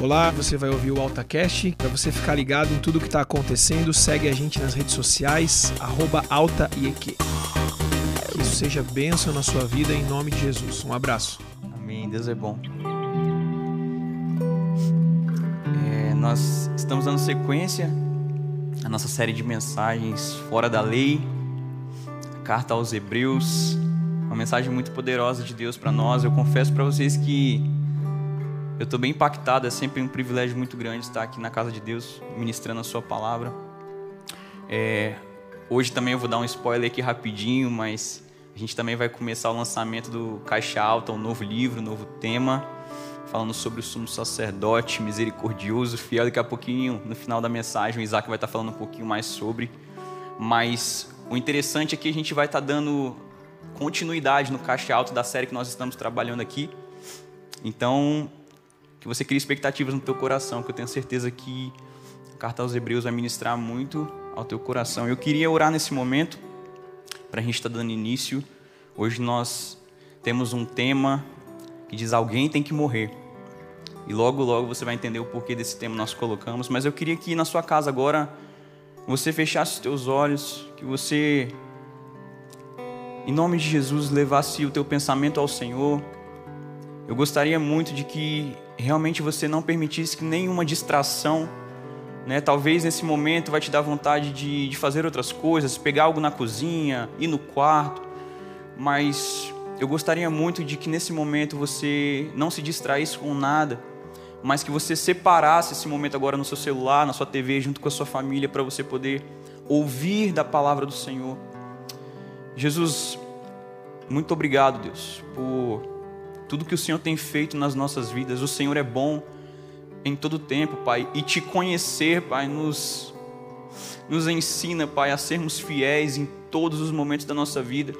Olá, você vai ouvir o AltaCast. Para você ficar ligado em tudo que está acontecendo, segue a gente nas redes sociais, AltaIEQ. Que isso seja bênção na sua vida em nome de Jesus. Um abraço. Amém. Deus é bom. É, nós estamos dando sequência à nossa série de mensagens fora da lei, a carta aos Hebreus, uma mensagem muito poderosa de Deus para nós. Eu confesso para vocês que eu estou bem impactado, é sempre um privilégio muito grande estar aqui na casa de Deus, ministrando a Sua palavra. É, hoje também eu vou dar um spoiler aqui rapidinho, mas a gente também vai começar o lançamento do Caixa Alta, um novo livro, um novo tema, falando sobre o sumo sacerdote misericordioso, fiel. Daqui a pouquinho, no final da mensagem, o Isaac vai estar falando um pouquinho mais sobre. Mas o interessante é que a gente vai estar dando continuidade no Caixa Alto da série que nós estamos trabalhando aqui. Então, que você crie expectativas no teu coração, que eu tenho certeza que a carta aos Hebreus vai ministrar muito ao teu coração. Eu queria orar nesse momento, para a gente estar tá dando início. Hoje nós temos um tema que diz: alguém tem que morrer. E logo, logo você vai entender o porquê desse tema nós colocamos. Mas eu queria que na sua casa agora você fechasse os teus olhos, que você, em nome de Jesus, levasse o teu pensamento ao Senhor. Eu gostaria muito de que realmente você não permitisse que nenhuma distração, né, talvez nesse momento vai te dar vontade de, de fazer outras coisas, pegar algo na cozinha, ir no quarto, mas eu gostaria muito de que nesse momento você não se distraísse com nada, mas que você separasse esse momento agora no seu celular, na sua TV, junto com a sua família, para você poder ouvir da palavra do Senhor. Jesus, muito obrigado, Deus, por tudo que o Senhor tem feito nas nossas vidas. O Senhor é bom em todo tempo, Pai, e te conhecer, Pai, nos nos ensina, Pai, a sermos fiéis em todos os momentos da nossa vida.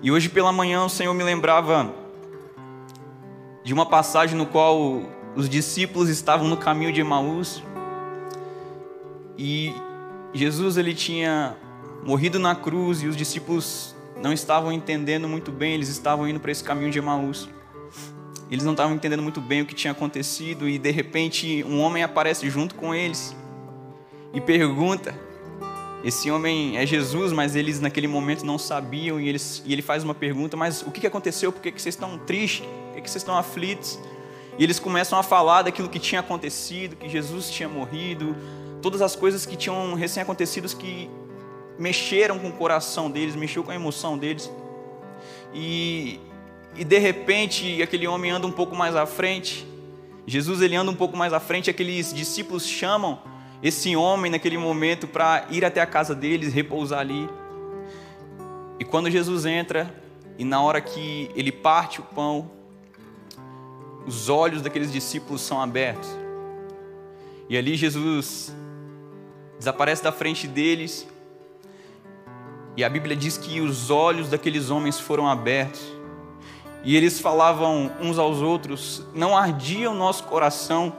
E hoje pela manhã o Senhor me lembrava de uma passagem no qual os discípulos estavam no caminho de Emaús e Jesus ele tinha morrido na cruz e os discípulos não estavam entendendo muito bem, eles estavam indo para esse caminho de Emaús. Eles não estavam entendendo muito bem o que tinha acontecido e de repente um homem aparece junto com eles e pergunta. Esse homem é Jesus, mas eles naquele momento não sabiam e, eles, e ele faz uma pergunta: Mas o que aconteceu? Por que vocês estão tristes? Por que vocês estão aflitos? E eles começam a falar daquilo que tinha acontecido, que Jesus tinha morrido, todas as coisas que tinham recém acontecido que mexeram com o coração deles, mexeu com a emoção deles. E, e de repente aquele homem anda um pouco mais à frente. Jesus ele anda um pouco mais à frente, aqueles discípulos chamam esse homem naquele momento para ir até a casa deles, repousar ali. E quando Jesus entra, e na hora que ele parte o pão, os olhos daqueles discípulos são abertos. E ali Jesus desaparece da frente deles e a Bíblia diz que os olhos daqueles homens foram abertos. E eles falavam uns aos outros, não ardia o nosso coração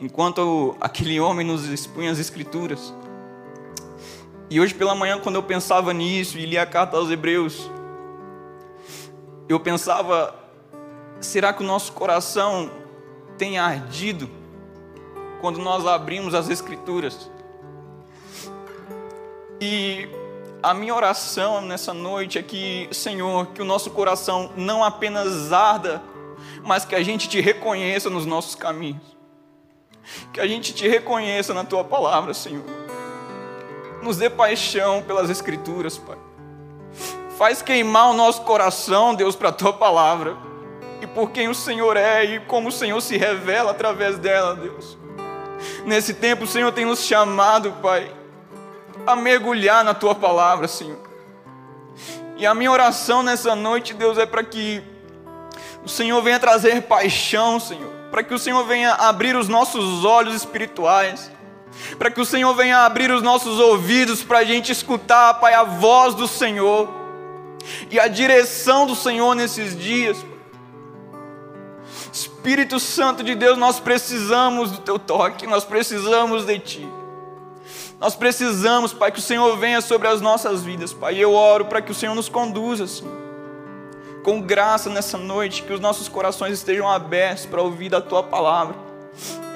enquanto aquele homem nos expunha as Escrituras. E hoje pela manhã, quando eu pensava nisso e lia a carta aos Hebreus, eu pensava: será que o nosso coração tem ardido quando nós abrimos as Escrituras? E a minha oração nessa noite é que, Senhor, que o nosso coração não apenas arda, mas que a gente te reconheça nos nossos caminhos. Que a gente te reconheça na tua palavra, Senhor. Nos dê paixão pelas Escrituras, Pai. Faz queimar o nosso coração, Deus, para a tua palavra. E por quem o Senhor é e como o Senhor se revela através dela, Deus. Nesse tempo, o Senhor tem nos chamado, Pai a mergulhar na tua palavra, Senhor. E a minha oração nessa noite, Deus, é para que o Senhor venha trazer paixão, Senhor, para que o Senhor venha abrir os nossos olhos espirituais, para que o Senhor venha abrir os nossos ouvidos para a gente escutar, Pai, a voz do Senhor e a direção do Senhor nesses dias. Espírito Santo de Deus, nós precisamos do teu toque, nós precisamos de ti. Nós precisamos, Pai, que o Senhor venha sobre as nossas vidas, Pai. E eu oro para que o Senhor nos conduza, Senhor. com graça nessa noite, que os nossos corações estejam abertos para ouvir da tua palavra.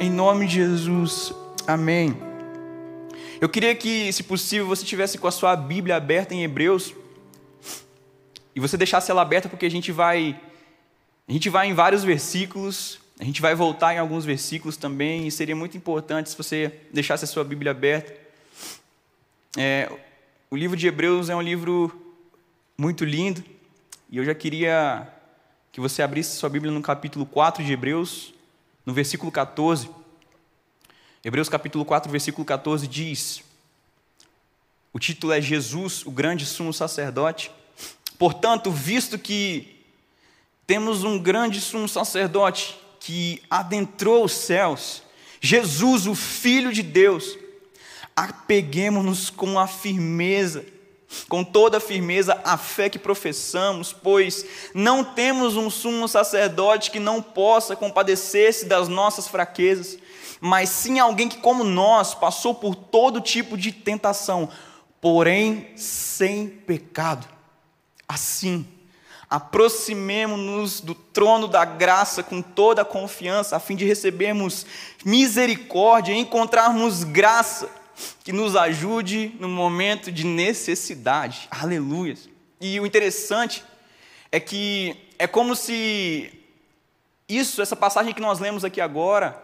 Em nome de Jesus. Amém. Eu queria que, se possível, você tivesse com a sua Bíblia aberta em Hebreus e você deixasse ela aberta porque a gente vai a gente vai em vários versículos, a gente vai voltar em alguns versículos também e seria muito importante se você deixasse a sua Bíblia aberta. É, o livro de Hebreus é um livro muito lindo e eu já queria que você abrisse sua Bíblia no capítulo 4 de Hebreus, no versículo 14. Hebreus capítulo 4, versículo 14 diz: O título é Jesus, o grande sumo sacerdote. Portanto, visto que temos um grande sumo sacerdote que adentrou os céus, Jesus, o Filho de Deus, apeguemos-nos com a firmeza com toda a firmeza a fé que professamos, pois não temos um sumo sacerdote que não possa compadecer-se das nossas fraquezas, mas sim alguém que, como nós, passou por todo tipo de tentação, porém sem pecado. Assim, aproximemo-nos do trono da graça com toda a confiança, a fim de recebermos misericórdia e encontrarmos graça que nos ajude no momento de necessidade. Aleluia. E o interessante é que é como se isso, essa passagem que nós lemos aqui agora,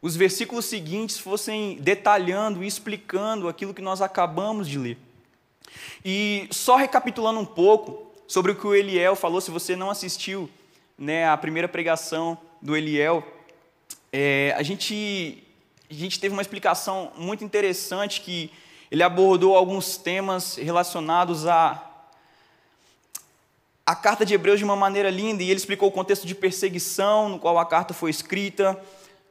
os versículos seguintes fossem detalhando e explicando aquilo que nós acabamos de ler. E só recapitulando um pouco sobre o que o Eliel falou, se você não assistiu né, a primeira pregação do Eliel, é, a gente a gente teve uma explicação muito interessante que ele abordou alguns temas relacionados a a carta de Hebreus de uma maneira linda e ele explicou o contexto de perseguição no qual a carta foi escrita,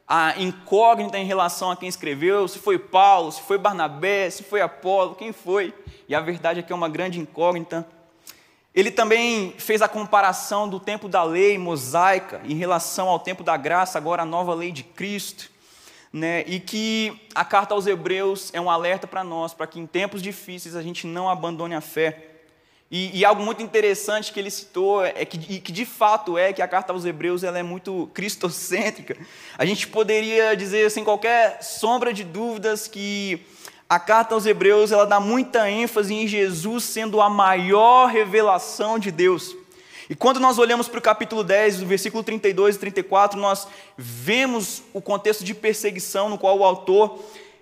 a incógnita em relação a quem escreveu, se foi Paulo, se foi Barnabé, se foi Apolo, quem foi. E a verdade é que é uma grande incógnita. Ele também fez a comparação do tempo da lei mosaica em relação ao tempo da graça, agora a nova lei de Cristo né? E que a carta aos Hebreus é um alerta para nós, para que em tempos difíceis a gente não abandone a fé. E, e, algo muito interessante que ele citou é que, e que de fato é que a carta aos Hebreus ela é muito cristocêntrica. A gente poderia dizer sem qualquer sombra de dúvidas que a carta aos Hebreus ela dá muita ênfase em Jesus sendo a maior revelação de Deus. E quando nós olhamos para o capítulo 10, do versículo 32 e 34, nós vemos o contexto de perseguição no qual o autor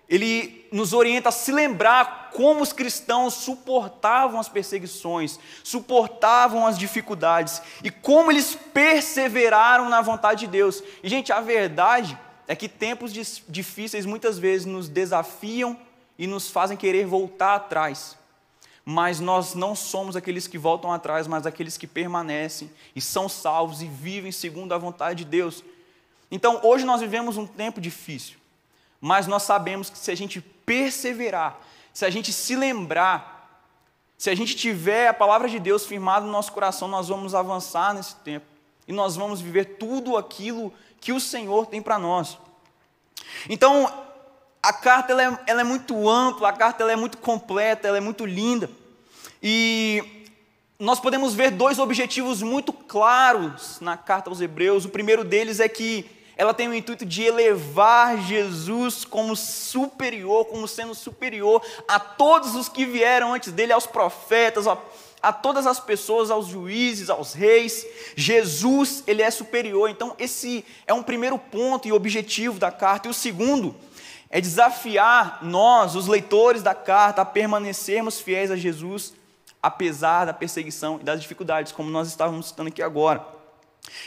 ele nos orienta a se lembrar como os cristãos suportavam as perseguições, suportavam as dificuldades e como eles perseveraram na vontade de Deus. E gente, a verdade é que tempos difíceis muitas vezes nos desafiam e nos fazem querer voltar atrás mas nós não somos aqueles que voltam atrás, mas aqueles que permanecem e são salvos e vivem segundo a vontade de Deus. Então, hoje nós vivemos um tempo difícil, mas nós sabemos que se a gente perseverar, se a gente se lembrar, se a gente tiver a palavra de Deus firmada no nosso coração, nós vamos avançar nesse tempo e nós vamos viver tudo aquilo que o Senhor tem para nós. Então, a carta ela é, ela é, muito ampla, a carta ela é muito completa, ela é muito linda. E nós podemos ver dois objetivos muito claros na carta aos Hebreus. O primeiro deles é que ela tem o intuito de elevar Jesus como superior, como sendo superior a todos os que vieram antes dele, aos profetas, a, a todas as pessoas, aos juízes, aos reis. Jesus, ele é superior. Então, esse é um primeiro ponto e objetivo da carta. E o segundo é desafiar nós, os leitores da carta, a permanecermos fiéis a Jesus, apesar da perseguição e das dificuldades, como nós estávamos citando aqui agora.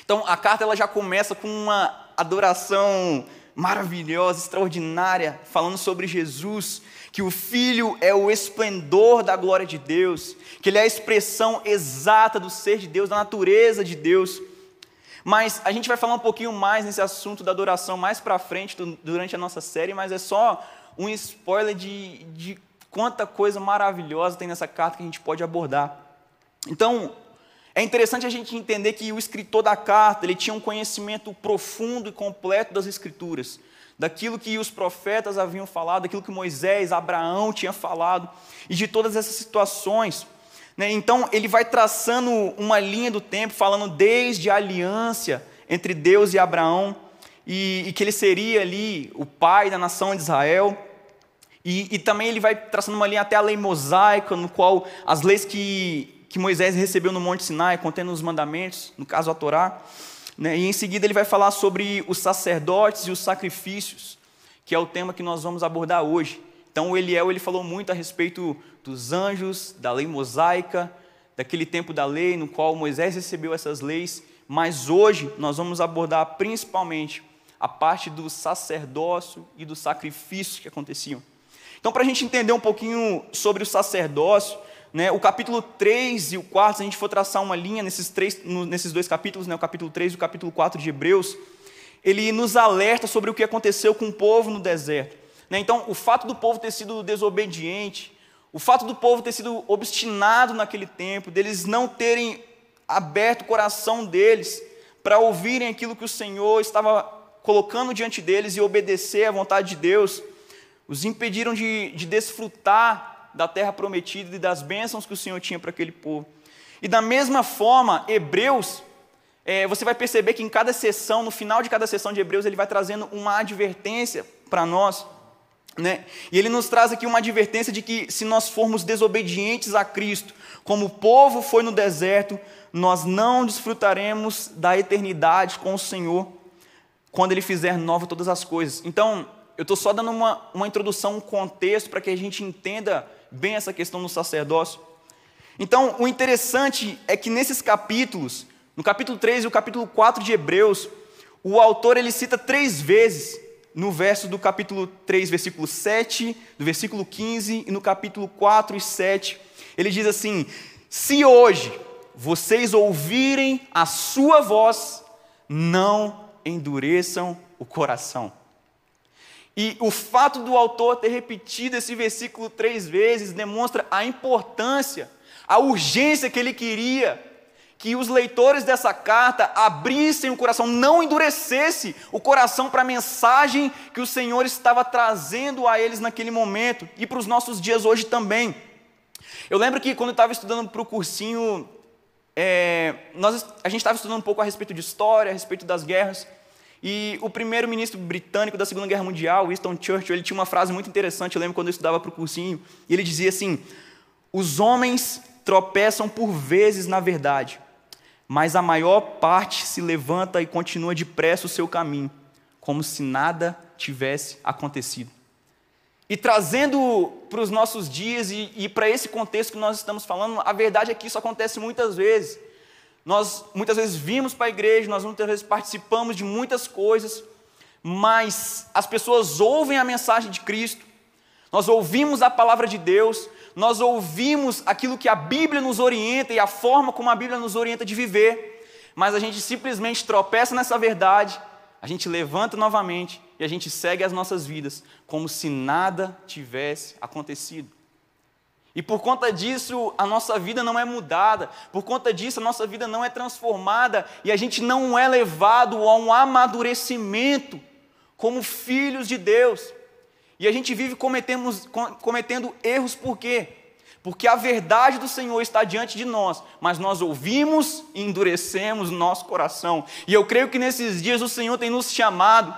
Então, a carta ela já começa com uma adoração maravilhosa, extraordinária, falando sobre Jesus, que o Filho é o esplendor da glória de Deus, que ele é a expressão exata do ser de Deus, da natureza de Deus. Mas a gente vai falar um pouquinho mais nesse assunto da adoração mais para frente durante a nossa série, mas é só um spoiler de, de quanta coisa maravilhosa tem nessa carta que a gente pode abordar. Então, é interessante a gente entender que o escritor da carta, ele tinha um conhecimento profundo e completo das escrituras, daquilo que os profetas haviam falado, daquilo que Moisés, Abraão tinha falado, e de todas essas situações Né? Então, ele vai traçando uma linha do tempo, falando desde a aliança entre Deus e Abraão, e, e que ele seria ali o pai da nação de Israel. E, e, também ele vai traçando uma linha até a lei mosaica, no qual as leis que, que Moisés recebeu no Monte Sinai, contendo os mandamentos, no caso a Torá. Né? E em seguida ele vai falar sobre os sacerdotes e os sacrifícios, que é o tema que nós vamos abordar hoje. Então o Eliel ele falou muito a respeito dos anjos, da lei mosaica, daquele tempo da lei no qual Moisés recebeu essas leis, mas hoje nós vamos abordar principalmente a parte do sacerdócio e dos sacrifícios que aconteciam. Então, para a gente entender um pouquinho sobre o sacerdócio, né, o capítulo 3 e o 4, se a gente for traçar uma linha nesses, três, nesses dois capítulos, né, o capítulo 3 e o capítulo 4 de Hebreus, ele nos alerta sobre o que aconteceu com o povo no deserto. Né? Então, o fato do povo ter sido desobediente, o fato do povo ter sido obstinado naquele tempo, deles não terem aberto o coração deles para ouvirem aquilo que o Senhor estava colocando diante deles e obedecer à vontade de Deus, os impediram de, de desfrutar da terra prometida e das bênçãos que o Senhor tinha para aquele povo. E da mesma forma, Hebreus, é, você vai perceber que em cada sessão, no final de cada sessão de Hebreus, ele vai trazendo uma advertência para nós. Né? E ele nos traz aqui uma advertência de que se nós formos desobedientes a Cristo, como o povo foi no deserto, nós não desfrutaremos da eternidade com o Senhor quando Ele fizer nova todas as coisas. Então, eu estou só dando uma, uma introdução, um contexto para que a gente entenda bem essa questão do sacerdócio. Então, o interessante é que nesses capítulos, no capítulo 3 e o capítulo 4 de Hebreus, o autor ele cita três vezes no verso do capítulo 3, versículo 7, do versículo 15 e no capítulo 4 e 7, ele diz assim: Se hoje vocês ouvirem a sua voz, não endureçam o coração. E o fato do autor ter repetido esse versículo três vezes demonstra a importância, a urgência que ele queria que os leitores dessa carta abrissem o coração, não endurecesse o coração para a mensagem que o Senhor estava trazendo a eles naquele momento e para os nossos dias hoje também. Eu lembro que quando eu estava estudando para o cursinho, é, nós, a gente estava estudando um pouco a respeito de história, a respeito das guerras, e o primeiro-ministro britânico da Segunda Guerra Mundial, Winston Churchill, ele tinha uma frase muito interessante, eu lembro quando eu estudava para o cursinho, e ele dizia assim: Os homens tropeçam por vezes na verdade, mas a maior parte se levanta e continua depressa o seu caminho, como se nada tivesse acontecido. E trazendo para os nossos dias e, e para esse contexto que nós estamos falando, a verdade é que isso acontece muitas vezes. Nós muitas vezes vimos para a igreja, nós muitas vezes participamos de muitas coisas, mas as pessoas ouvem a mensagem de Cristo, nós ouvimos a palavra de Deus, nós ouvimos aquilo que a Bíblia nos orienta e a forma como a Bíblia nos orienta de viver, mas a gente simplesmente tropeça nessa verdade, a gente levanta novamente e a gente segue as nossas vidas como se nada tivesse acontecido. E por conta disso, a nossa vida não é mudada, por conta disso, a nossa vida não é transformada e a gente não é levado a um amadurecimento como filhos de Deus. E a gente vive cometendo erros por quê? Porque a verdade do Senhor está diante de nós, mas nós ouvimos e endurecemos nosso coração. E eu creio que nesses dias o Senhor tem nos chamado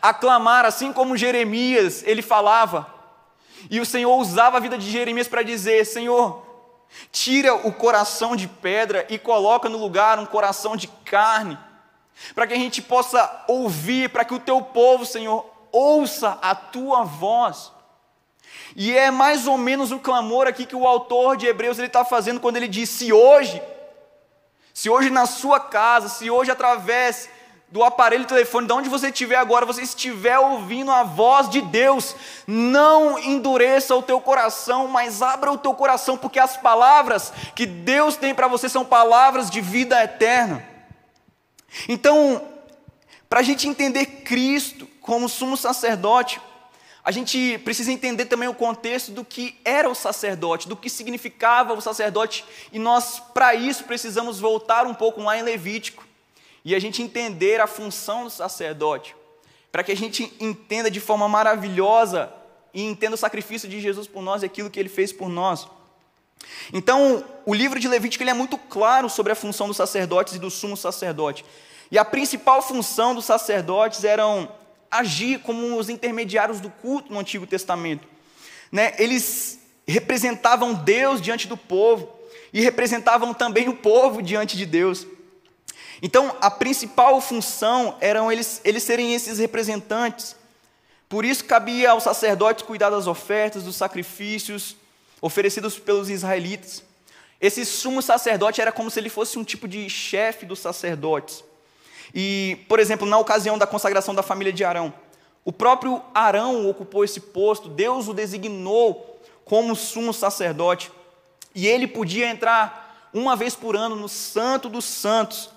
a clamar, assim como Jeremias, ele falava. E o Senhor usava a vida de Jeremias para dizer: Senhor, tira o coração de pedra e coloca no lugar um coração de carne, para que a gente possa ouvir, para que o teu povo, Senhor, ouça a tua voz. E é mais ou menos o clamor aqui que o autor de Hebreus ele está fazendo quando ele diz: se hoje, se hoje na sua casa, se hoje através do aparelho telefone, de onde você estiver agora, você estiver ouvindo a voz de Deus, não endureça o teu coração, mas abra o teu coração, porque as palavras que Deus tem para você são palavras de vida eterna. Então, para a gente entender Cristo como sumo sacerdote, a gente precisa entender também o contexto do que era o sacerdote, do que significava o sacerdote, e nós, para isso, precisamos voltar um pouco lá em Levítico e a gente entender a função do sacerdote, para que a gente entenda de forma maravilhosa e entenda o sacrifício de Jesus por nós e aquilo que ele fez por nós. Então, o livro de Levítico ele é muito claro sobre a função dos sacerdotes e do sumo sacerdote. E a principal função dos sacerdotes eram agir como os intermediários do culto no Antigo Testamento. Né? Eles representavam Deus diante do povo e representavam também o povo diante de Deus. Então, a principal função eram eles, eles serem esses representantes. Por isso, cabia aos sacerdotes cuidar das ofertas, dos sacrifícios oferecidos pelos israelitas. Esse sumo sacerdote era como se ele fosse um tipo de chefe dos sacerdotes. E, por exemplo, na ocasião da consagração da família de Arão, o próprio Arão ocupou esse posto, Deus o designou como sumo sacerdote, e ele podia entrar uma vez por ano no Santo dos Santos,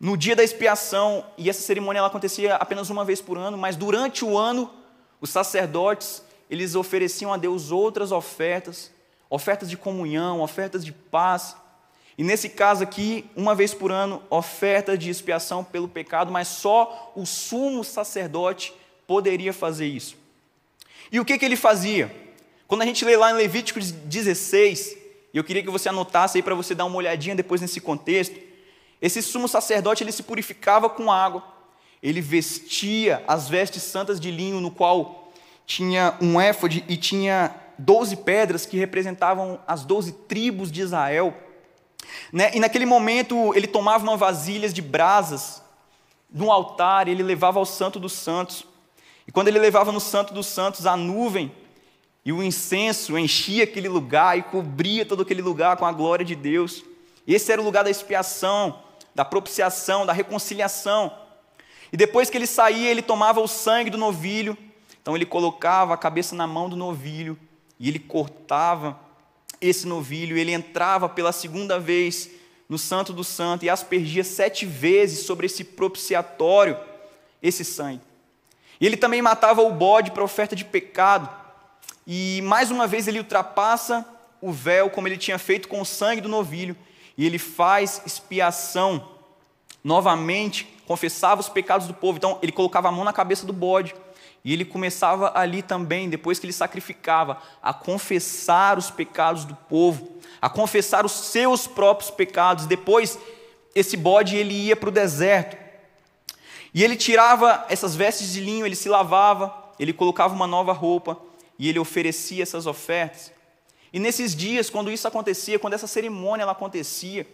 no dia da expiação, e essa cerimônia ela acontecia apenas uma vez por ano, mas durante o ano, os sacerdotes, eles ofereciam a Deus outras ofertas, ofertas de comunhão, ofertas de paz. E nesse caso aqui, uma vez por ano, oferta de expiação pelo pecado, mas só o sumo sacerdote poderia fazer isso. E o que, que ele fazia? Quando a gente lê lá em Levítico 16, e eu queria que você anotasse aí para você dar uma olhadinha depois nesse contexto, esse sumo sacerdote ele se purificava com água, ele vestia as vestes santas de linho, no qual tinha um éfode e tinha doze pedras que representavam as doze tribos de Israel. Né? E naquele momento ele tomava uma vasilha de brasas no altar e ele levava ao Santo dos Santos. E quando ele levava no Santo dos Santos, a nuvem e o incenso enchia aquele lugar e cobria todo aquele lugar com a glória de Deus. Esse era o lugar da expiação, da propiciação, da reconciliação. E depois que ele saía, ele tomava o sangue do novilho, então ele colocava a cabeça na mão do novilho e ele cortava esse novilho, ele entrava pela segunda vez no Santo do Santo e aspergia sete vezes sobre esse propiciatório esse sangue. Ele também matava o bode para oferta de pecado. E mais uma vez ele ultrapassa o véu, como ele tinha feito com o sangue do novilho, e ele faz expiação novamente, confessava os pecados do povo. Então, ele colocava a mão na cabeça do bode e ele começava ali também, depois que ele sacrificava, a confessar os pecados do povo, a confessar os seus próprios pecados. Depois, esse bode ele ia para o deserto. E ele tirava essas vestes de linho, ele se lavava, ele colocava uma nova roupa e ele oferecia essas ofertas. E nesses dias, quando isso acontecia, quando essa cerimônia ela acontecia,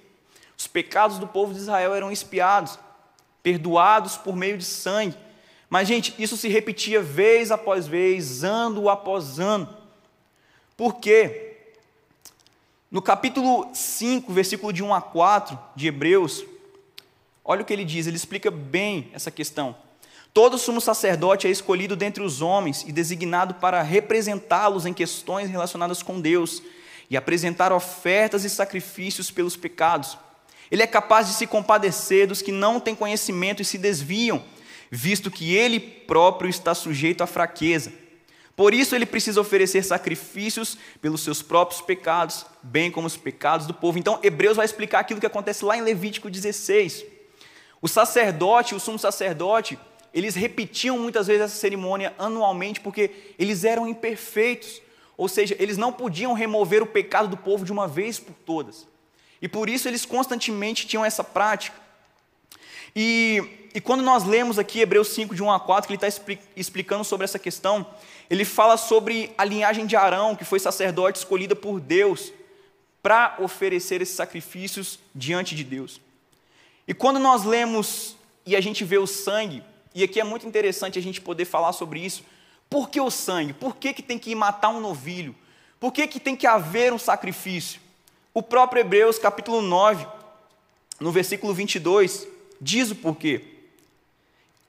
os pecados do povo de Israel eram expiados, perdoados por meio de sangue. Mas, gente, isso se repetia vez após vez, ano após ano. Por quê? No capítulo 5, versículo de 1 a 4 de Hebreus, olha o que ele diz, ele explica bem essa questão. Todo sumo sacerdote é escolhido dentre os homens e designado para representá-los em questões relacionadas com Deus e apresentar ofertas e sacrifícios pelos pecados. Ele é capaz de se compadecer dos que não têm conhecimento e se desviam, visto que ele próprio está sujeito à fraqueza. Por isso ele precisa oferecer sacrifícios pelos seus próprios pecados, bem como os pecados do povo. Então, Hebreus vai explicar aquilo que acontece lá em Levítico 16. O sacerdote, o sumo sacerdote, eles repetiam muitas vezes essa cerimônia anualmente porque eles eram imperfeitos, ou seja, eles não podiam remover o pecado do povo de uma vez por todas. E por isso eles constantemente tinham essa prática. E, e quando nós lemos aqui Hebreus 5, de 1 a 4, que ele está explicando sobre essa questão, ele fala sobre a linhagem de Arão, que foi sacerdote escolhida por Deus para oferecer esses sacrifícios diante de Deus. E quando nós lemos e a gente vê o sangue, e aqui é muito interessante a gente poder falar sobre isso. Por que o sangue? Por que, que tem que matar um novilho? Por que, que tem que haver um sacrifício? O próprio Hebreus, capítulo 9, no versículo 22, diz o porquê.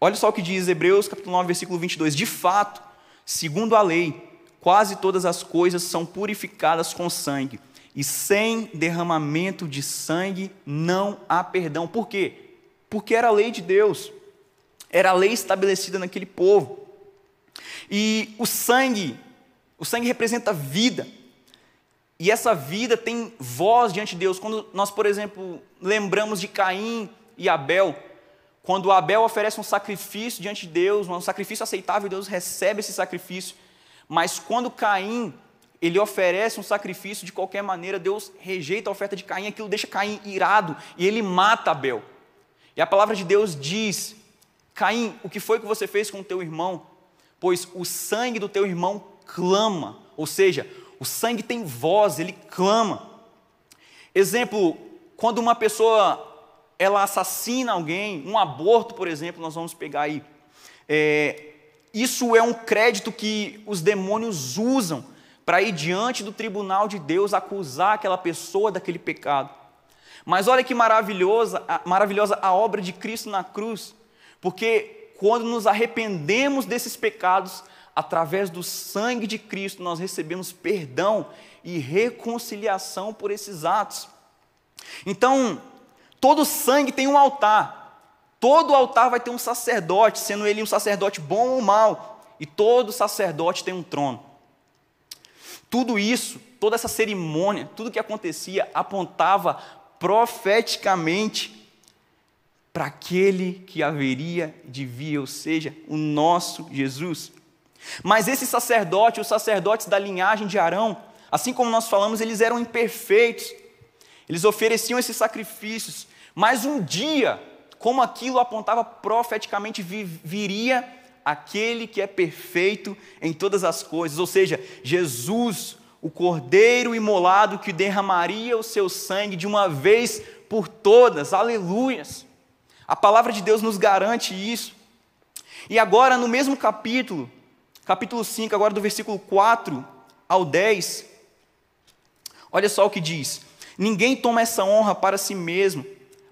Olha só o que diz Hebreus, capítulo 9, versículo 22. De fato, segundo a lei, quase todas as coisas são purificadas com sangue, e sem derramamento de sangue não há perdão. Por quê? Porque era a lei de Deus. Era a lei estabelecida naquele povo. E o sangue, o sangue representa vida. E essa vida tem voz diante de Deus. Quando nós, por exemplo, lembramos de Caim e Abel, quando Abel oferece um sacrifício diante de Deus, um sacrifício aceitável, Deus recebe esse sacrifício. Mas quando Caim ele oferece um sacrifício de qualquer maneira, Deus rejeita a oferta de Caim, aquilo deixa Caim irado e ele mata Abel. E a palavra de Deus diz: Caim, o que foi que você fez com o teu irmão? Pois o sangue do teu irmão clama, ou seja, o sangue tem voz, ele clama. Exemplo, quando uma pessoa ela assassina alguém, um aborto, por exemplo, nós vamos pegar aí. É, isso é um crédito que os demônios usam para ir diante do tribunal de Deus acusar aquela pessoa daquele pecado. Mas olha que maravilhosa, maravilhosa a obra de Cristo na cruz, porque quando nos arrependemos desses pecados, através do sangue de Cristo, nós recebemos perdão e reconciliação por esses atos. Então, todo sangue tem um altar. Todo altar vai ter um sacerdote, sendo ele um sacerdote bom ou mau, e todo sacerdote tem um trono. Tudo isso, toda essa cerimônia, tudo que acontecia apontava profeticamente para aquele que haveria de vir, ou seja, o nosso Jesus. Mas esse sacerdote, os sacerdotes da linhagem de Arão, assim como nós falamos, eles eram imperfeitos. Eles ofereciam esses sacrifícios, mas um dia, como aquilo apontava profeticamente, viria aquele que é perfeito em todas as coisas, ou seja, Jesus, o cordeiro imolado que derramaria o seu sangue de uma vez por todas. Aleluias! A palavra de Deus nos garante isso. E agora, no mesmo capítulo, capítulo 5, agora do versículo 4 ao 10, olha só o que diz: Ninguém toma essa honra para si mesmo,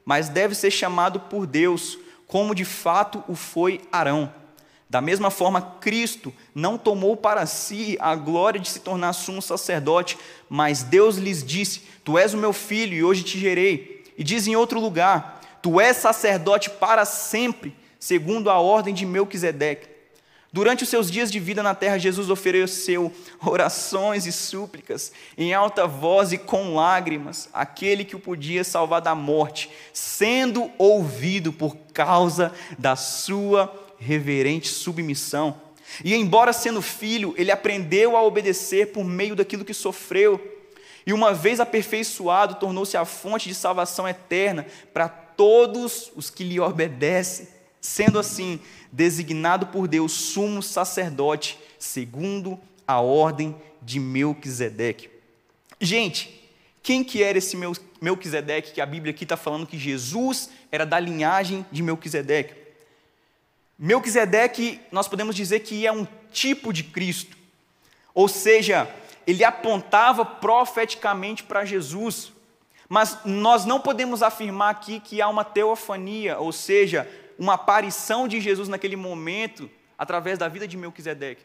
mas deve ser chamado por Deus, como de fato o foi Arão. Da mesma forma, Cristo não tomou para si a glória de se tornar sumo sacerdote, mas Deus lhes disse: Tu és o meu filho e hoje te gerei. E diz em outro lugar: Tu és sacerdote para sempre, segundo a ordem de Melquisedeque. Durante os seus dias de vida na terra, Jesus ofereceu orações e súplicas em alta voz e com lágrimas, aquele que o podia salvar da morte, sendo ouvido por causa da sua reverente submissão. E embora sendo filho, ele aprendeu a obedecer por meio daquilo que sofreu. E uma vez aperfeiçoado, tornou-se a fonte de salvação eterna para todos os que lhe obedecem. Sendo assim, designado por Deus sumo sacerdote, segundo a ordem de Melquisedeque. Gente, quem que era esse Melquisedeque que a Bíblia aqui está falando que Jesus era da linhagem de Melquisedeque? Melquisedeque, nós podemos dizer que é um tipo de Cristo, ou seja, ele apontava profeticamente para Jesus, mas nós não podemos afirmar aqui que há uma teofania, ou seja, uma aparição de Jesus naquele momento através da vida de Melquisedeque.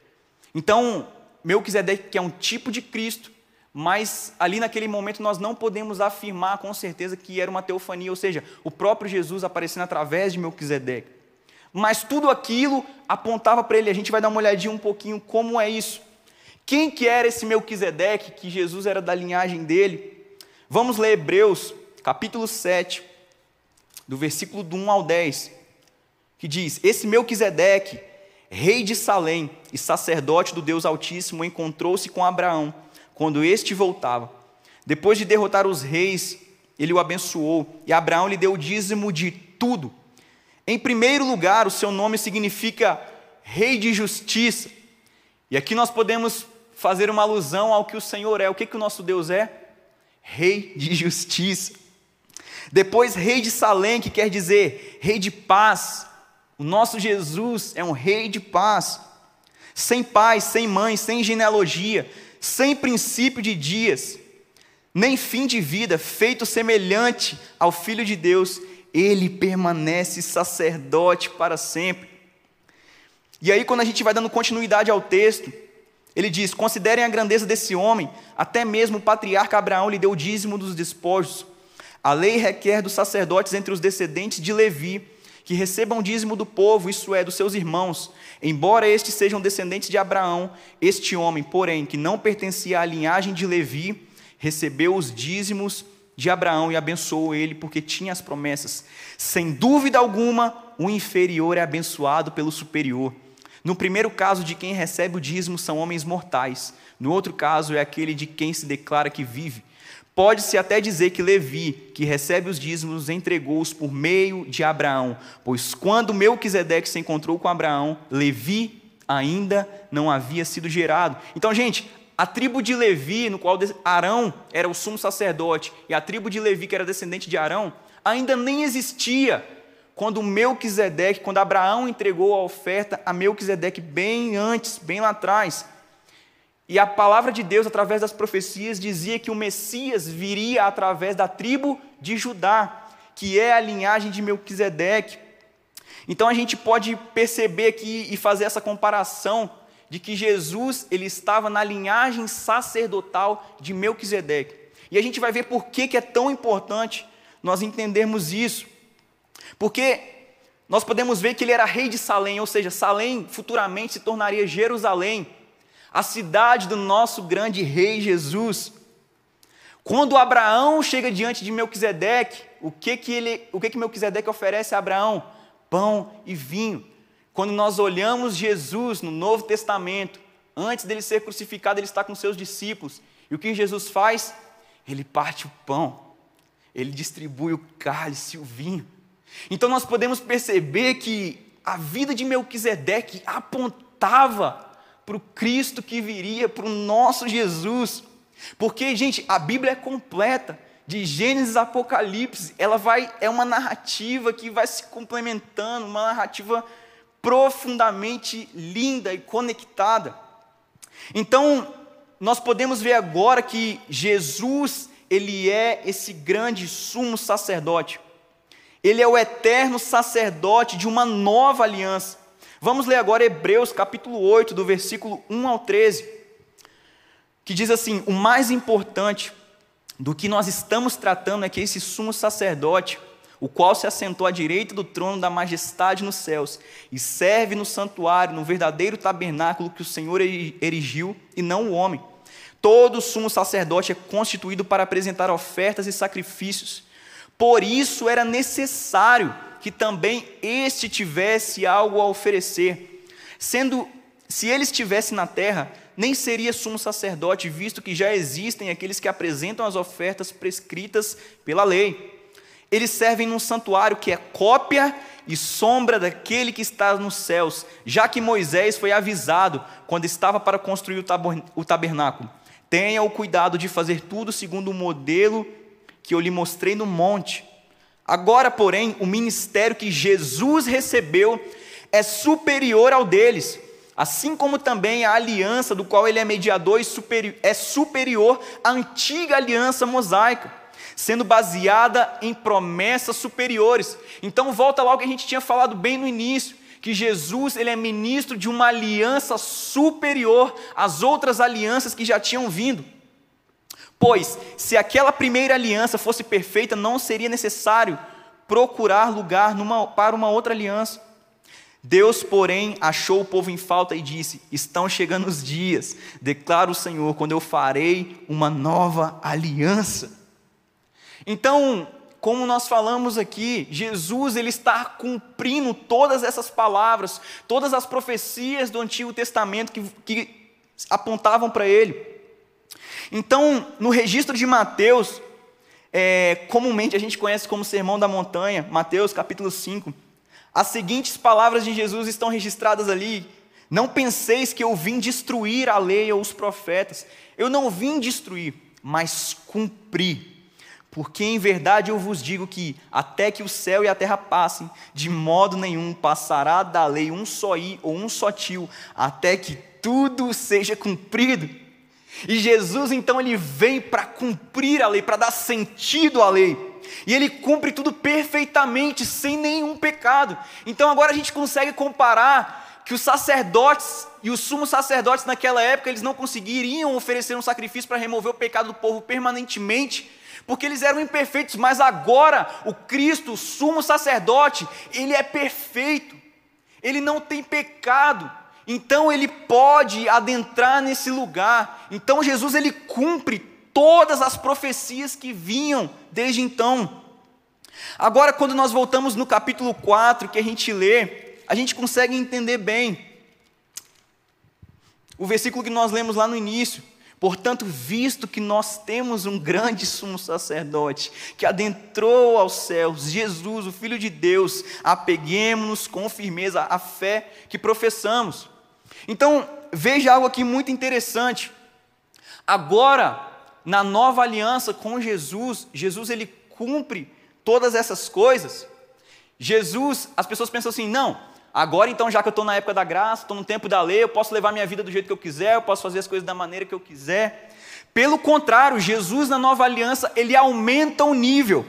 Então, Melquisedeque que é um tipo de Cristo, mas ali naquele momento nós não podemos afirmar com certeza que era uma teofania, ou seja, o próprio Jesus aparecendo através de Melquisedeque. Mas tudo aquilo apontava para ele. A gente vai dar uma olhadinha um pouquinho como é isso. Quem que era esse Melquisedeque, que Jesus era da linhagem dele? Vamos ler Hebreus, capítulo 7, do versículo 1 ao 10 que diz: Esse Melquisedeque, rei de Salém e sacerdote do Deus Altíssimo, encontrou-se com Abraão quando este voltava. Depois de derrotar os reis, ele o abençoou e Abraão lhe deu o dízimo de tudo. Em primeiro lugar, o seu nome significa Rei de Justiça. E aqui nós podemos fazer uma alusão ao que o Senhor é. O que, que o nosso Deus é? Rei de Justiça. Depois, Rei de Salém, que quer dizer Rei de Paz. O nosso Jesus é um rei de paz, sem pai, sem mãe, sem genealogia, sem princípio de dias, nem fim de vida, feito semelhante ao Filho de Deus, ele permanece sacerdote para sempre. E aí, quando a gente vai dando continuidade ao texto, ele diz: Considerem a grandeza desse homem, até mesmo o patriarca Abraão lhe deu o dízimo dos despojos. A lei requer dos sacerdotes entre os descendentes de Levi que recebam dízimo do povo, isso é, dos seus irmãos, embora estes sejam descendentes de Abraão, este homem, porém, que não pertencia à linhagem de Levi, recebeu os dízimos de Abraão e abençoou ele, porque tinha as promessas. Sem dúvida alguma, o inferior é abençoado pelo superior. No primeiro caso, de quem recebe o dízimo são homens mortais, No outro caso, é aquele de quem se declara que vive. Pode-se até dizer que Levi, que recebe os dízimos, entregou-os por meio de Abraão, pois quando Melquisedeque se encontrou com Abraão, Levi ainda não havia sido gerado. Então, gente, a tribo de Levi, no qual Arão era o sumo sacerdote, e a tribo de Levi, que era descendente de Arão, ainda nem existia quando Melquisedeque, quando Abraão entregou a oferta a Melquisedeque bem antes, bem lá atrás. E a palavra de Deus, através das profecias, dizia que o Messias viria através da tribo de Judá, que é a linhagem de Melquisedeque. Então a gente pode perceber aqui e fazer essa comparação de que Jesus ele estava na linhagem sacerdotal de Melquisedeque. E a gente vai ver por que, que é tão importante nós entendermos isso. Porque nós podemos ver que ele era rei de Salém, ou seja, Salém futuramente se tornaria Jerusalém a cidade do nosso grande rei Jesus. Quando Abraão chega diante de Melquisedeque, o que que ele, o que que Melquisedeque oferece a Abraão? Pão e vinho. Quando nós olhamos Jesus no Novo Testamento, antes dele ser crucificado, ele está com seus discípulos. E o que Jesus faz? Ele parte o pão. Ele distribui o cálice, o vinho. Então nós podemos perceber que a vida de Melquisedeque apontava para o Cristo que viria, para o nosso Jesus. Porque, gente, a Bíblia é completa, de Gênesis a Apocalipse, ela vai é uma narrativa que vai se complementando, uma narrativa profundamente linda e conectada. Então, nós podemos ver agora que Jesus, ele é esse grande sumo sacerdote. Ele é o eterno sacerdote de uma nova aliança. Vamos ler agora Hebreus capítulo 8, do versículo 1 ao 13, que diz assim: O mais importante do que nós estamos tratando é que esse sumo sacerdote, o qual se assentou à direita do trono da majestade nos céus, e serve no santuário, no verdadeiro tabernáculo que o Senhor erigiu, e não o homem. Todo sumo sacerdote é constituído para apresentar ofertas e sacrifícios. Por isso era necessário que também este tivesse algo a oferecer. Sendo, se ele estivesse na terra, nem seria sumo sacerdote, visto que já existem aqueles que apresentam as ofertas prescritas pela lei. Eles servem num santuário que é cópia e sombra daquele que está nos céus, já que Moisés foi avisado quando estava para construir o tabernáculo. Tenha o cuidado de fazer tudo segundo o modelo que eu lhe mostrei no monte. Agora, porém, o ministério que Jesus recebeu é superior ao deles, assim como também a aliança do qual ele é mediador é superior à antiga aliança mosaica, sendo baseada em promessas superiores. Então, volta lá o que a gente tinha falado bem no início, que Jesus ele é ministro de uma aliança superior às outras alianças que já tinham vindo. Pois, se aquela primeira aliança fosse perfeita, não seria necessário procurar lugar numa, para uma outra aliança. Deus, porém, achou o povo em falta e disse: Estão chegando os dias, declara o Senhor, quando eu farei uma nova aliança. Então, como nós falamos aqui, Jesus ele está cumprindo todas essas palavras, todas as profecias do Antigo Testamento que, que apontavam para ele. Então, no registro de Mateus, é, comumente a gente conhece como Sermão da Montanha, Mateus capítulo 5, as seguintes palavras de Jesus estão registradas ali. Não penseis que eu vim destruir a lei ou os profetas. Eu não vim destruir, mas cumprir. Porque em verdade eu vos digo que, até que o céu e a terra passem, de modo nenhum passará da lei um só i ou um só tio, até que tudo seja cumprido. E Jesus então ele vem para cumprir a lei, para dar sentido à lei. E ele cumpre tudo perfeitamente, sem nenhum pecado. Então agora a gente consegue comparar que os sacerdotes e os sumos sacerdotes naquela época, eles não conseguiriam oferecer um sacrifício para remover o pecado do povo permanentemente, porque eles eram imperfeitos, mas agora o Cristo, o sumo sacerdote, ele é perfeito. Ele não tem pecado. Então ele pode adentrar nesse lugar. Então Jesus ele cumpre todas as profecias que vinham desde então. Agora, quando nós voltamos no capítulo 4, que a gente lê, a gente consegue entender bem. O versículo que nós lemos lá no início. Portanto, visto que nós temos um grande sumo sacerdote que adentrou aos céus, Jesus, o Filho de Deus, apeguemos-nos com firmeza à fé que professamos. Então, veja algo aqui muito interessante. Agora, na nova aliança com Jesus, Jesus ele cumpre todas essas coisas. Jesus, as pessoas pensam assim: não, Agora, então, já que eu estou na época da graça, estou no tempo da lei, eu posso levar minha vida do jeito que eu quiser, eu posso fazer as coisas da maneira que eu quiser. Pelo contrário, Jesus na nova aliança, ele aumenta o nível.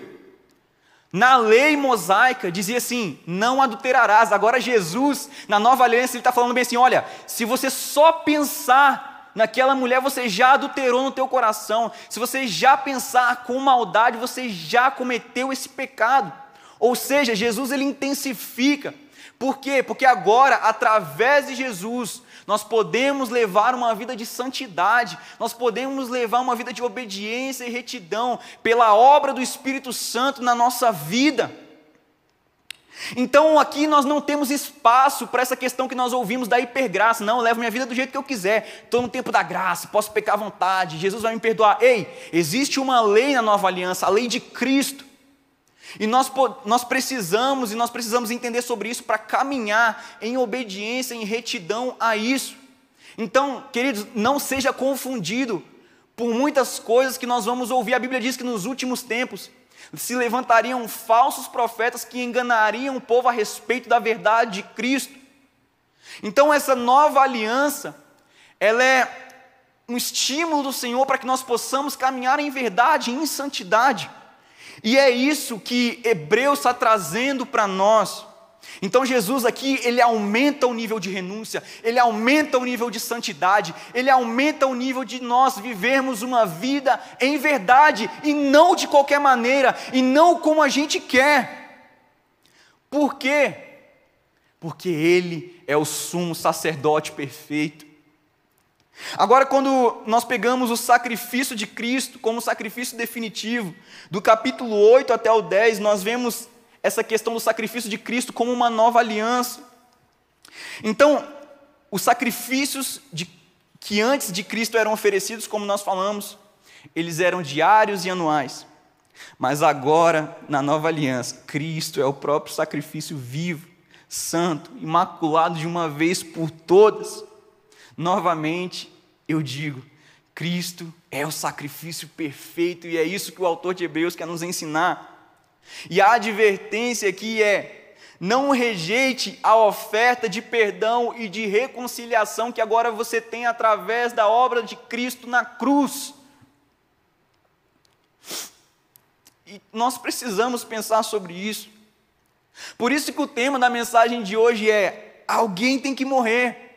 Na lei mosaica dizia assim: não adulterarás. Agora, Jesus, na nova aliança, ele está falando bem assim: olha, se você só pensar naquela mulher, você já adulterou no teu coração. Se você já pensar com maldade, você já cometeu esse pecado. Ou seja, Jesus ele intensifica. Por quê? Porque agora, através de Jesus, nós podemos levar uma vida de santidade, nós podemos levar uma vida de obediência e retidão pela obra do Espírito Santo na nossa vida. Então aqui nós não temos espaço para essa questão que nós ouvimos da hipergraça. Não, eu levo minha vida do jeito que eu quiser. Estou no tempo da graça, posso pecar à vontade, Jesus vai me perdoar. Ei, existe uma lei na nova aliança, a lei de Cristo. E nós, nós precisamos, e nós precisamos entender sobre isso para caminhar em obediência, em retidão a isso. Então, queridos, não seja confundido por muitas coisas que nós vamos ouvir. A Bíblia diz que nos últimos tempos se levantariam falsos profetas que enganariam o povo a respeito da verdade de Cristo. Então, essa nova aliança, ela é um estímulo do Senhor para que nós possamos caminhar em verdade, em santidade. E é isso que Hebreus está trazendo para nós. Então Jesus aqui, ele aumenta o nível de renúncia, ele aumenta o nível de santidade, ele aumenta o nível de nós vivermos uma vida em verdade e não de qualquer maneira e não como a gente quer. Por quê? Porque ele é o sumo sacerdote perfeito. Agora, quando nós pegamos o sacrifício de Cristo como sacrifício definitivo, do capítulo 8 até o 10, nós vemos essa questão do sacrifício de Cristo como uma nova aliança. Então, os sacrifícios de, que antes de Cristo eram oferecidos, como nós falamos, eles eram diários e anuais. Mas agora, na nova aliança, Cristo é o próprio sacrifício vivo, santo, imaculado de uma vez por todas. Novamente, eu digo, Cristo é o sacrifício perfeito e é isso que o autor de Hebreus quer nos ensinar. E a advertência aqui é: não rejeite a oferta de perdão e de reconciliação que agora você tem através da obra de Cristo na cruz. E nós precisamos pensar sobre isso. Por isso que o tema da mensagem de hoje é: alguém tem que morrer.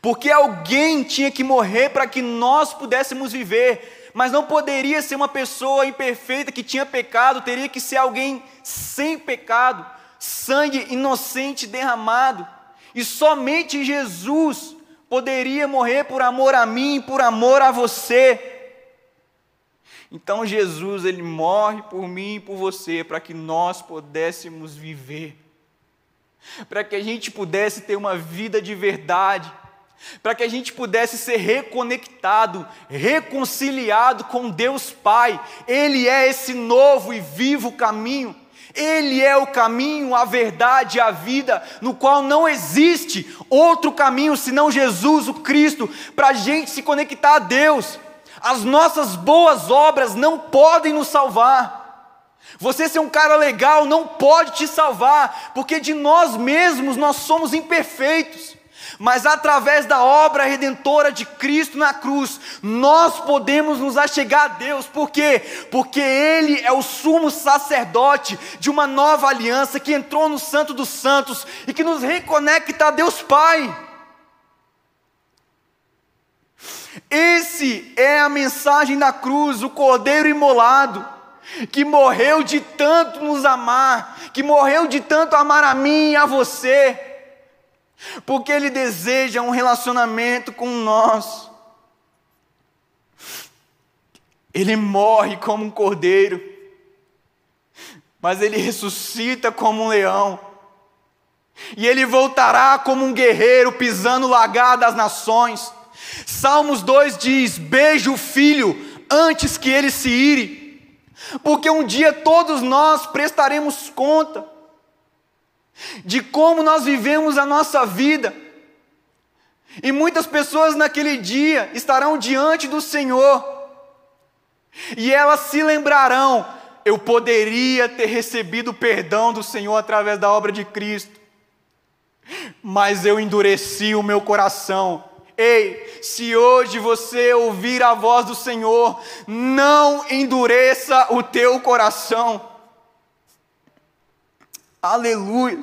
Porque alguém tinha que morrer para que nós pudéssemos viver, mas não poderia ser uma pessoa imperfeita que tinha pecado, teria que ser alguém sem pecado, sangue inocente derramado, e somente Jesus poderia morrer por amor a mim, por amor a você. Então Jesus, ele morre por mim e por você, para que nós pudéssemos viver, para que a gente pudesse ter uma vida de verdade para que a gente pudesse ser reconectado, reconciliado com Deus Pai. Ele é esse novo e vivo caminho. Ele é o caminho, a verdade a vida, no qual não existe outro caminho senão Jesus, o Cristo, para a gente se conectar a Deus. As nossas boas obras não podem nos salvar. Você ser um cara legal não pode te salvar, porque de nós mesmos nós somos imperfeitos mas através da obra redentora de Cristo na cruz, nós podemos nos achegar a Deus, por quê? Porque Ele é o sumo sacerdote de uma nova aliança que entrou no Santo dos Santos e que nos reconecta a Deus Pai. Esse é a mensagem da cruz, o Cordeiro imolado, que morreu de tanto nos amar, que morreu de tanto amar a mim e a você porque Ele deseja um relacionamento com nós. Ele morre como um cordeiro, mas ele ressuscita como um leão, e ele voltará como um guerreiro pisando o lagar das nações, Salmos 2 diz: Beije o filho antes que ele se ire, porque um dia todos nós prestaremos conta de como nós vivemos a nossa vida. E muitas pessoas naquele dia estarão diante do Senhor, e elas se lembrarão: eu poderia ter recebido o perdão do Senhor através da obra de Cristo, mas eu endureci o meu coração. Ei, se hoje você ouvir a voz do Senhor, não endureça o teu coração. Aleluia.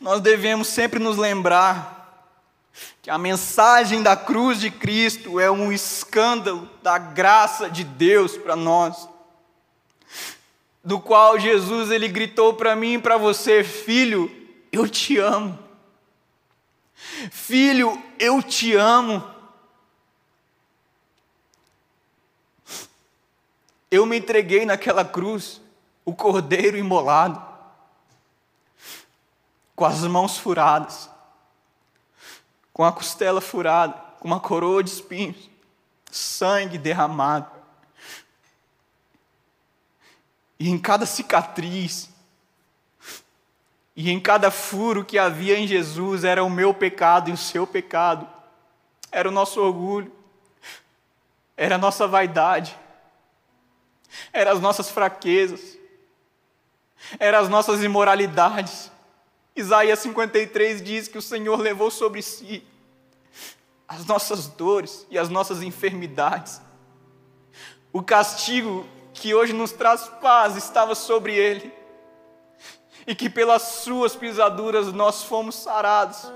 Nós devemos sempre nos lembrar que a mensagem da cruz de Cristo é um escândalo da graça de Deus para nós, do qual Jesus ele gritou para mim e para você, filho, eu te amo. Filho, eu te amo. Eu me entreguei naquela cruz, o cordeiro imolado, com as mãos furadas, com a costela furada, com uma coroa de espinhos, sangue derramado. E em cada cicatriz, e em cada furo que havia em Jesus era o meu pecado e o seu pecado, era o nosso orgulho, era a nossa vaidade eram as nossas fraquezas, eram as nossas imoralidades. Isaías 53 diz que o Senhor levou sobre si as nossas dores e as nossas enfermidades. O castigo que hoje nos traz paz estava sobre ele, e que pelas suas pisaduras nós fomos sarados.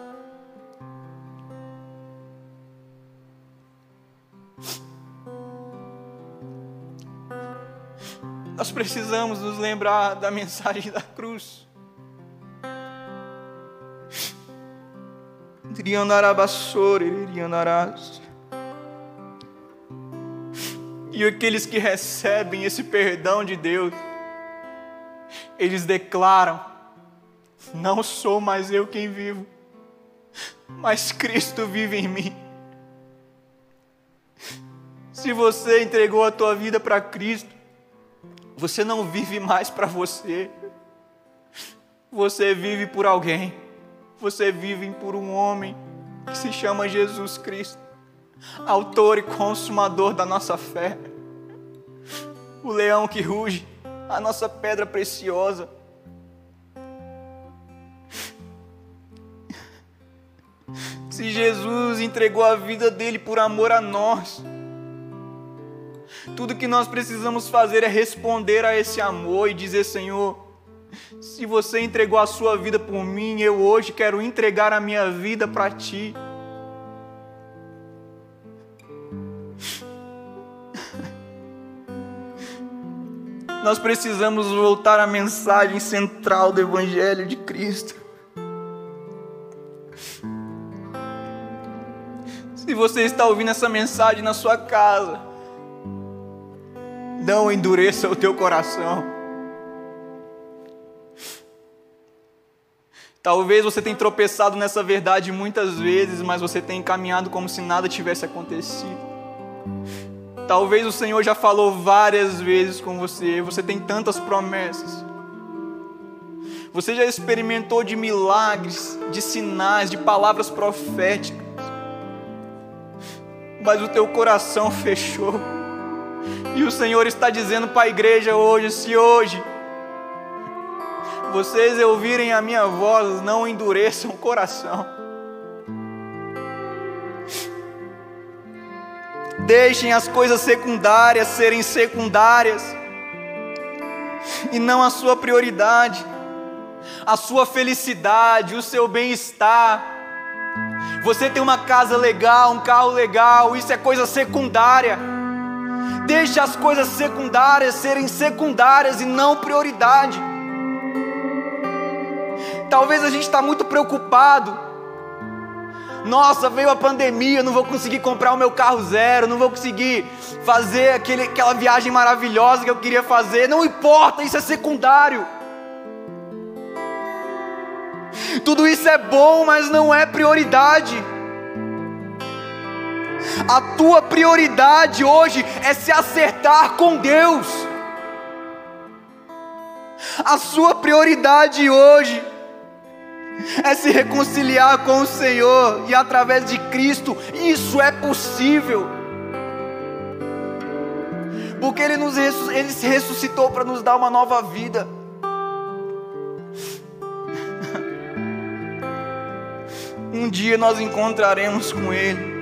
Nós precisamos nos lembrar da mensagem da cruz. E aqueles que recebem esse perdão de Deus, eles declaram: Não sou mais eu quem vivo, mas Cristo vive em mim. Se você entregou a tua vida para Cristo, você não vive mais para você. Você vive por alguém. Você vive por um homem que se chama Jesus Cristo, autor e consumador da nossa fé. O leão que ruge, a nossa pedra preciosa. Se Jesus entregou a vida dele por amor a nós, tudo que nós precisamos fazer é responder a esse amor e dizer: Senhor, se você entregou a sua vida por mim, eu hoje quero entregar a minha vida para ti. Nós precisamos voltar à mensagem central do Evangelho de Cristo. Se você está ouvindo essa mensagem na sua casa, não endureça o teu coração. Talvez você tenha tropeçado nessa verdade muitas vezes, mas você tenha caminhado como se nada tivesse acontecido. Talvez o Senhor já falou várias vezes com você, você tem tantas promessas. Você já experimentou de milagres, de sinais, de palavras proféticas. Mas o teu coração fechou. E o Senhor está dizendo para a igreja hoje: se hoje vocês ouvirem a minha voz, não endureçam o coração. Deixem as coisas secundárias serem secundárias e não a sua prioridade, a sua felicidade, o seu bem-estar. Você tem uma casa legal, um carro legal, isso é coisa secundária. Deixe as coisas secundárias serem secundárias e não prioridade. Talvez a gente está muito preocupado. Nossa, veio a pandemia, não vou conseguir comprar o meu carro zero, não vou conseguir fazer aquele, aquela viagem maravilhosa que eu queria fazer. Não importa, isso é secundário. Tudo isso é bom, mas não é prioridade. A tua prioridade hoje é se acertar com Deus. A sua prioridade hoje é se reconciliar com o Senhor e através de Cristo isso é possível. Porque Ele, nos, ele se ressuscitou para nos dar uma nova vida. Um dia nós encontraremos com Ele.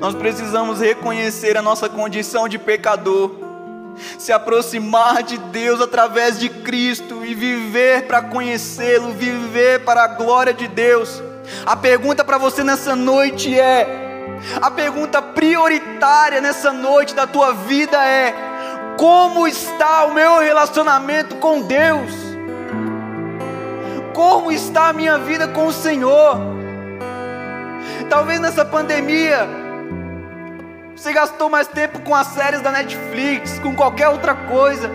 Nós precisamos reconhecer a nossa condição de pecador, se aproximar de Deus através de Cristo e viver para conhecê-lo, viver para a glória de Deus. A pergunta para você nessa noite é: a pergunta prioritária nessa noite da tua vida é: como está o meu relacionamento com Deus? como está a minha vida com o Senhor. Talvez nessa pandemia você gastou mais tempo com as séries da Netflix, com qualquer outra coisa,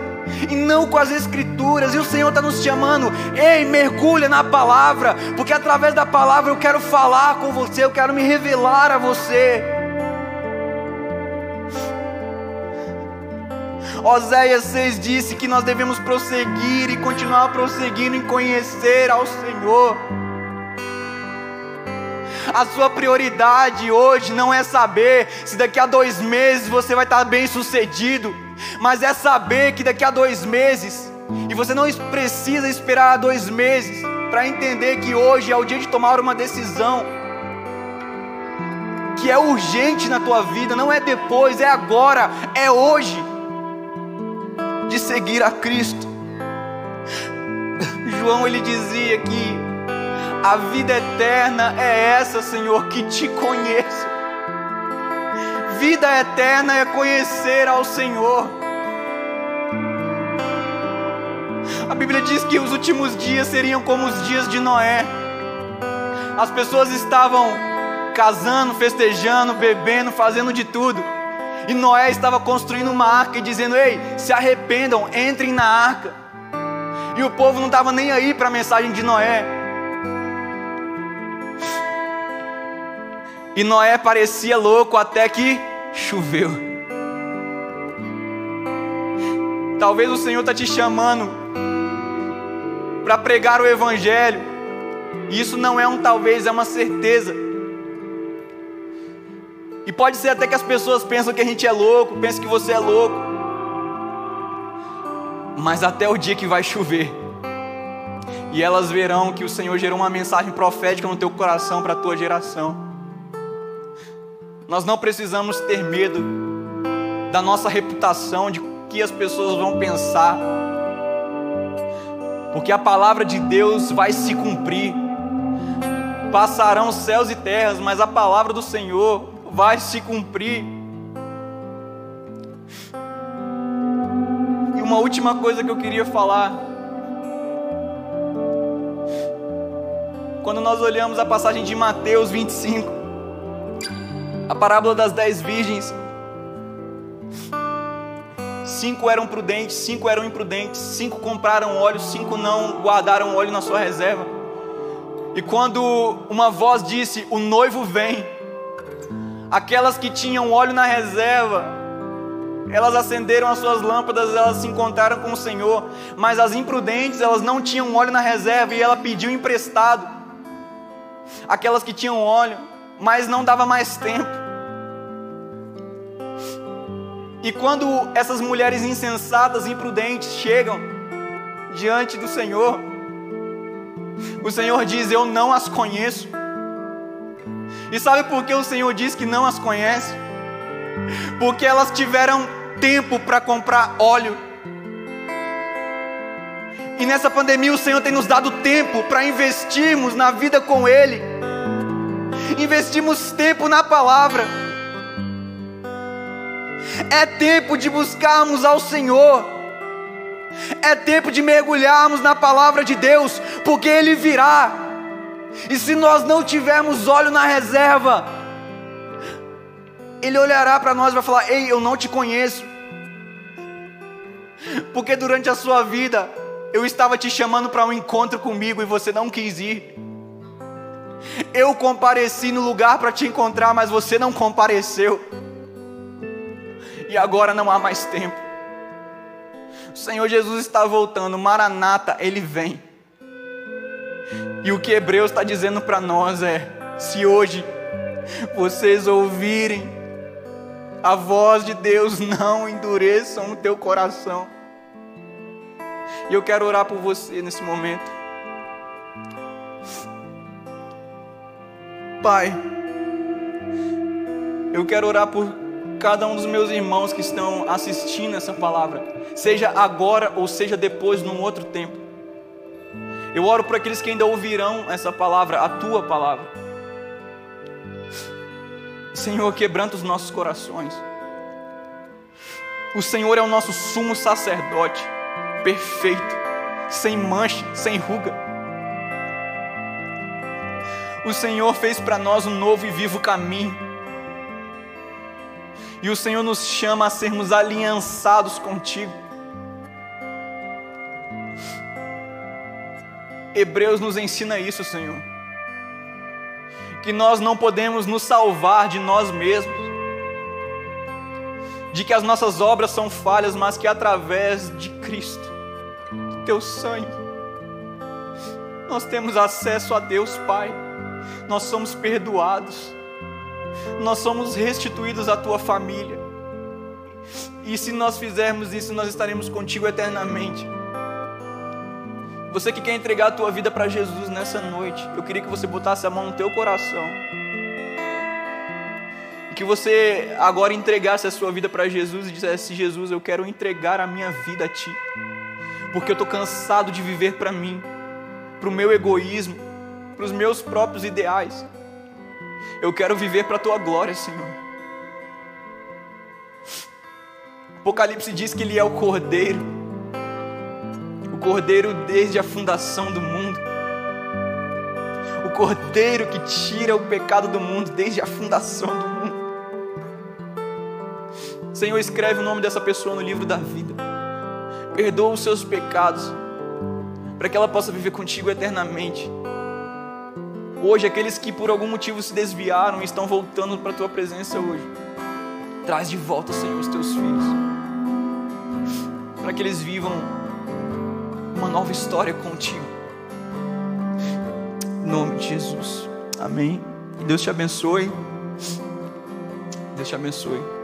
e não com as Escrituras. E o Senhor está nos chamando, ei, mergulha na palavra, porque através da palavra eu quero falar com você, eu quero me revelar a você. Oséias 6 disse que nós devemos prosseguir e continuar prosseguindo em conhecer ao Senhor. A sua prioridade hoje não é saber se daqui a dois meses você vai estar bem sucedido, mas é saber que daqui a dois meses, e você não precisa esperar dois meses para entender que hoje é o dia de tomar uma decisão que é urgente na tua vida, não é depois, é agora, é hoje de seguir a Cristo. João ele dizia que a vida eterna é essa, Senhor, que te conheço. Vida eterna é conhecer ao Senhor. A Bíblia diz que os últimos dias seriam como os dias de Noé. As pessoas estavam casando, festejando, bebendo, fazendo de tudo. E Noé estava construindo uma arca e dizendo: Ei, se arrependam, entrem na arca. E o povo não estava nem aí para a mensagem de Noé. E Noé parecia louco até que choveu. Talvez o Senhor está te chamando para pregar o Evangelho. E isso não é um talvez, é uma certeza. E pode ser até que as pessoas pensam que a gente é louco, pensam que você é louco. Mas até o dia que vai chover. E elas verão que o Senhor gerou uma mensagem profética no teu coração para a tua geração. Nós não precisamos ter medo da nossa reputação, de que as pessoas vão pensar. Porque a palavra de Deus vai se cumprir. Passarão céus e terras, mas a palavra do Senhor vai se cumprir. E uma última coisa que eu queria falar. Quando nós olhamos a passagem de Mateus 25, a parábola das dez virgens, cinco eram prudentes, cinco eram imprudentes, cinco compraram óleo, cinco não guardaram óleo na sua reserva. E quando uma voz disse: O noivo vem, Aquelas que tinham óleo na reserva, elas acenderam as suas lâmpadas, elas se encontraram com o Senhor, mas as imprudentes, elas não tinham óleo na reserva e ela pediu emprestado. Aquelas que tinham óleo, mas não dava mais tempo. E quando essas mulheres insensatas, imprudentes chegam diante do Senhor, o Senhor diz: Eu não as conheço. E sabe por que o Senhor diz que não as conhece? Porque elas tiveram tempo para comprar óleo. E nessa pandemia o Senhor tem nos dado tempo para investirmos na vida com Ele. Investimos tempo na palavra. É tempo de buscarmos ao Senhor. É tempo de mergulharmos na palavra de Deus, porque Ele virá. E se nós não tivermos óleo na reserva, Ele olhará para nós e vai falar: Ei, eu não te conheço. Porque durante a sua vida, Eu estava te chamando para um encontro comigo e você não quis ir. Eu compareci no lugar para te encontrar, mas você não compareceu. E agora não há mais tempo. O Senhor Jesus está voltando, Maranata, ele vem. E o que Hebreus está dizendo para nós é: se hoje vocês ouvirem a voz de Deus, não endureçam o teu coração. E eu quero orar por você nesse momento. Pai, eu quero orar por cada um dos meus irmãos que estão assistindo essa palavra, seja agora ou seja depois, num outro tempo. Eu oro por aqueles que ainda ouvirão essa palavra, a tua palavra. Senhor, quebranta os nossos corações. O Senhor é o nosso sumo sacerdote, perfeito, sem mancha, sem ruga. O Senhor fez para nós um novo e vivo caminho. E o Senhor nos chama a sermos aliançados contigo. Hebreus nos ensina isso, Senhor. Que nós não podemos nos salvar de nós mesmos. De que as nossas obras são falhas, mas que através de Cristo, do teu sangue, nós temos acesso a Deus Pai nós somos perdoados, nós somos restituídos à tua família. E se nós fizermos isso, nós estaremos contigo eternamente. Você que quer entregar a tua vida para Jesus nessa noite, eu queria que você botasse a mão no teu coração. E que você agora entregasse a sua vida para Jesus e dissesse: Jesus, eu quero entregar a minha vida a ti. Porque eu estou cansado de viver para mim, para o meu egoísmo, para os meus próprios ideais. Eu quero viver para a tua glória, Senhor. Apocalipse diz que Ele é o Cordeiro, o Cordeiro desde a fundação do mundo, o Cordeiro que tira o pecado do mundo desde a fundação do mundo. Senhor, escreve o nome dessa pessoa no livro da vida, perdoa os seus pecados, para que ela possa viver contigo eternamente. Hoje, aqueles que por algum motivo se desviaram e estão voltando para a tua presença hoje, traz de volta, Senhor, os teus filhos, para que eles vivam uma nova história contigo. Em nome de Jesus. Amém. Deus te abençoe. Deus te abençoe.